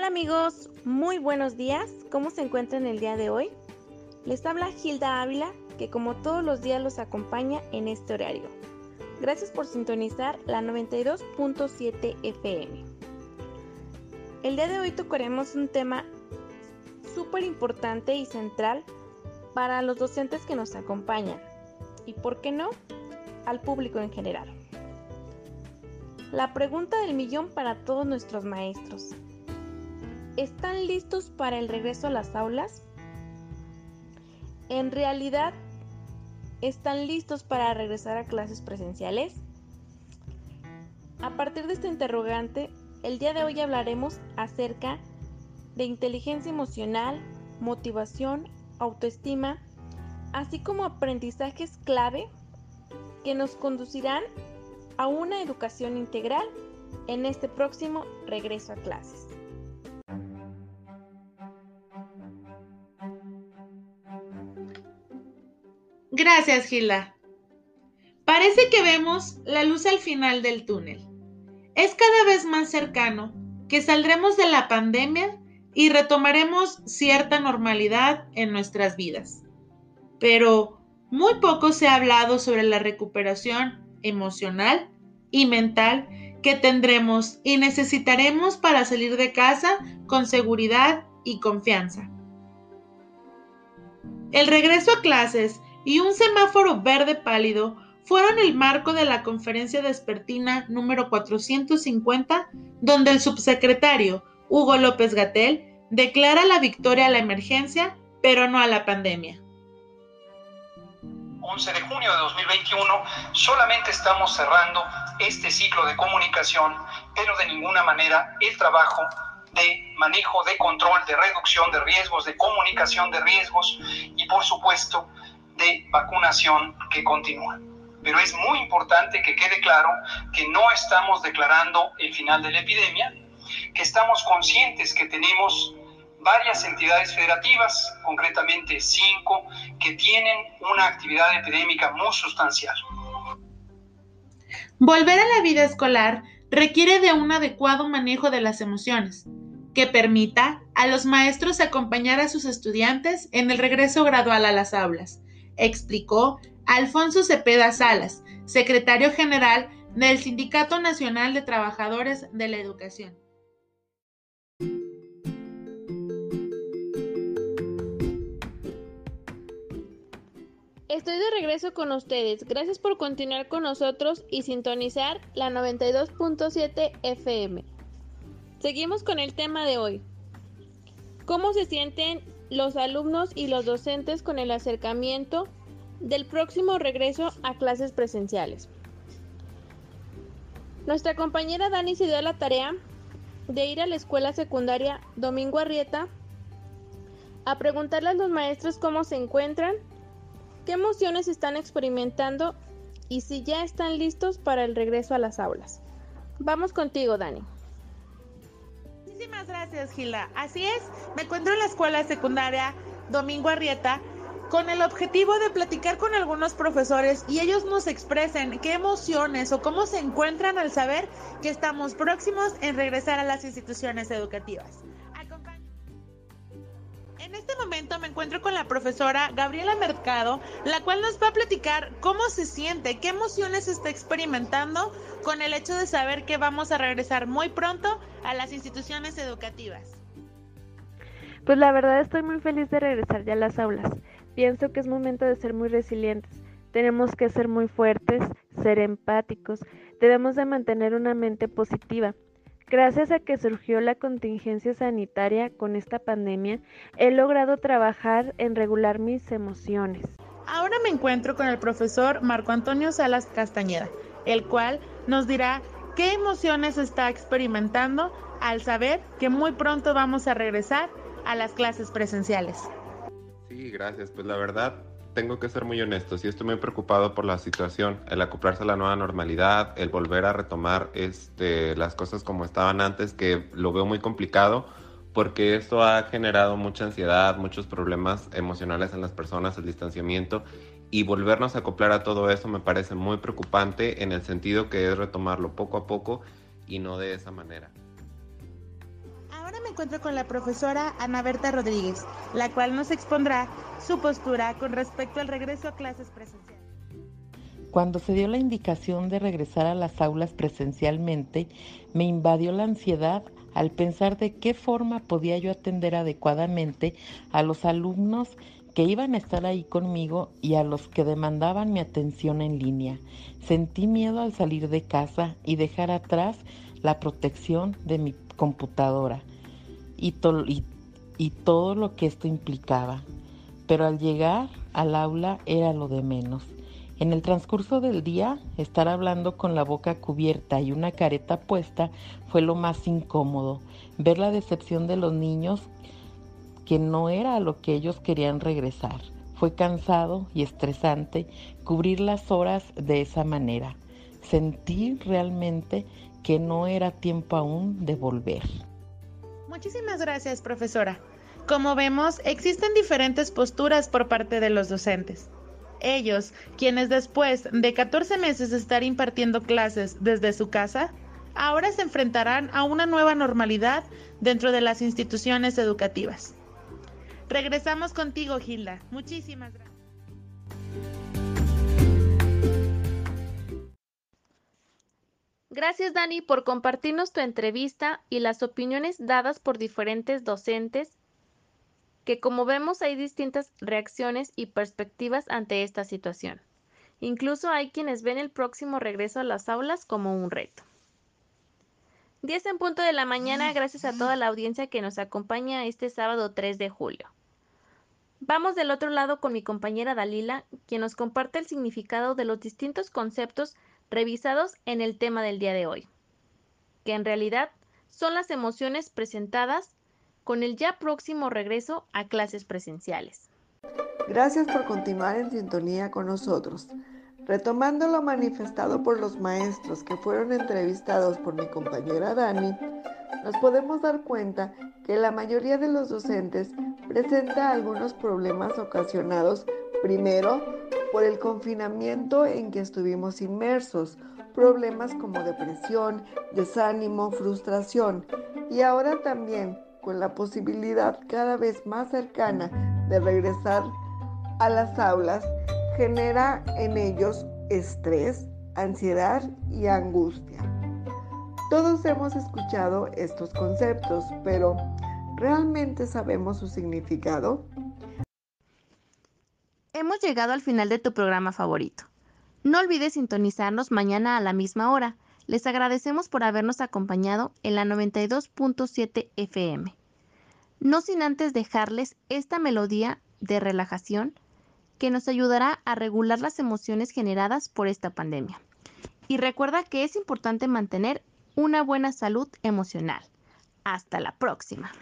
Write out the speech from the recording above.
Hola amigos, muy buenos días. ¿Cómo se encuentran el día de hoy? Les habla Gilda Ávila, que como todos los días los acompaña en este horario. Gracias por sintonizar la 92.7 FM. El día de hoy tocaremos un tema súper importante y central para los docentes que nos acompañan y, por qué no, al público en general. La pregunta del millón para todos nuestros maestros. ¿Están listos para el regreso a las aulas? ¿En realidad están listos para regresar a clases presenciales? A partir de este interrogante, el día de hoy hablaremos acerca de inteligencia emocional, motivación, autoestima, así como aprendizajes clave que nos conducirán a una educación integral en este próximo regreso a clases. Gracias, Gila. Parece que vemos la luz al final del túnel. Es cada vez más cercano que saldremos de la pandemia y retomaremos cierta normalidad en nuestras vidas. Pero muy poco se ha hablado sobre la recuperación emocional y mental que tendremos y necesitaremos para salir de casa con seguridad y confianza. El regreso a clases y un semáforo verde pálido fueron el marco de la conferencia despertina número 450, donde el subsecretario Hugo López Gatel declara la victoria a la emergencia, pero no a la pandemia. 11 de junio de 2021, solamente estamos cerrando este ciclo de comunicación, pero de ninguna manera el trabajo de manejo, de control, de reducción de riesgos, de comunicación de riesgos y por supuesto de vacunación que continúa. Pero es muy importante que quede claro que no estamos declarando el final de la epidemia, que estamos conscientes que tenemos varias entidades federativas, concretamente cinco, que tienen una actividad epidémica muy sustancial. Volver a la vida escolar requiere de un adecuado manejo de las emociones, que permita a los maestros acompañar a sus estudiantes en el regreso gradual a las aulas explicó Alfonso Cepeda Salas, secretario general del Sindicato Nacional de Trabajadores de la Educación. Estoy de regreso con ustedes. Gracias por continuar con nosotros y sintonizar la 92.7 FM. Seguimos con el tema de hoy. ¿Cómo se sienten los alumnos y los docentes con el acercamiento del próximo regreso a clases presenciales. Nuestra compañera Dani se dio la tarea de ir a la escuela secundaria Domingo Arrieta a preguntarle a los maestros cómo se encuentran, qué emociones están experimentando y si ya están listos para el regreso a las aulas. Vamos contigo, Dani. Muchísimas gracias, Gila. Así es, me encuentro en la escuela secundaria Domingo Arrieta con el objetivo de platicar con algunos profesores y ellos nos expresen qué emociones o cómo se encuentran al saber que estamos próximos en regresar a las instituciones educativas. En momento me encuentro con la profesora Gabriela Mercado, la cual nos va a platicar cómo se siente, qué emociones está experimentando con el hecho de saber que vamos a regresar muy pronto a las instituciones educativas. Pues la verdad estoy muy feliz de regresar ya a las aulas. Pienso que es momento de ser muy resilientes. Tenemos que ser muy fuertes, ser empáticos. Debemos de mantener una mente positiva. Gracias a que surgió la contingencia sanitaria con esta pandemia, he logrado trabajar en regular mis emociones. Ahora me encuentro con el profesor Marco Antonio Salas Castañeda, el cual nos dirá qué emociones está experimentando al saber que muy pronto vamos a regresar a las clases presenciales. Sí, gracias. Pues la verdad, tengo que ser muy honesto, sí estoy muy preocupado por la situación, el acoplarse a la nueva normalidad, el volver a retomar este, las cosas como estaban antes, que lo veo muy complicado porque esto ha generado mucha ansiedad, muchos problemas emocionales en las personas, el distanciamiento y volvernos a acoplar a todo eso me parece muy preocupante en el sentido que es retomarlo poco a poco y no de esa manera. Encuentro con la profesora Ana Berta Rodríguez, la cual nos expondrá su postura con respecto al regreso a clases presenciales. Cuando se dio la indicación de regresar a las aulas presencialmente, me invadió la ansiedad al pensar de qué forma podía yo atender adecuadamente a los alumnos que iban a estar ahí conmigo y a los que demandaban mi atención en línea. Sentí miedo al salir de casa y dejar atrás la protección de mi computadora y, y, todo lo que esto implicaba. Pero al llegar al aula era lo de menos. En el transcurso del día, estar hablando con la boca cubierta y una careta puesta fue lo más incómodo. Ver la decepción de los niños que no era a lo que ellos querían regresar. Fue cansado y estresante cubrir las horas de esa manera. Sentí realmente que no era tiempo aún de volver. Muchísimas gracias, profesora. Como vemos, existen diferentes posturas por parte de los docentes. Ellos, quienes después de 14 meses de estar impartiendo clases desde su casa, ahora se enfrentarán a una nueva normalidad dentro de las instituciones educativas. Regresamos contigo, Gilda. Muchísimas gracias. Gracias Dani por compartirnos tu entrevista y las opiniones dadas por diferentes docentes, que como vemos hay distintas reacciones y perspectivas ante esta situación. Incluso hay quienes ven el próximo regreso a las aulas como un reto. 10 en punto de la mañana, gracias a toda la audiencia que nos acompaña este sábado 3 de julio. Vamos del otro lado con mi compañera Dalila, quien nos comparte el significado de los distintos conceptos revisados en el tema del día de hoy, que en realidad son las emociones presentadas con el ya próximo regreso a clases presenciales. Gracias por continuar en sintonía con nosotros. Retomando lo manifestado por los maestros que fueron entrevistados por mi compañera Dani, nos podemos dar cuenta que la mayoría de los docentes presenta algunos problemas ocasionados primero por el confinamiento en que estuvimos inmersos, problemas como depresión, desánimo, frustración y ahora también con la posibilidad cada vez más cercana de regresar a las aulas, genera en ellos estrés, ansiedad y angustia. Todos hemos escuchado estos conceptos, pero ¿realmente sabemos su significado? Hemos llegado al final de tu programa favorito. No olvides sintonizarnos mañana a la misma hora. Les agradecemos por habernos acompañado en la 92.7 FM. No sin antes dejarles esta melodía de relajación que nos ayudará a regular las emociones generadas por esta pandemia. Y recuerda que es importante mantener una buena salud emocional. Hasta la próxima.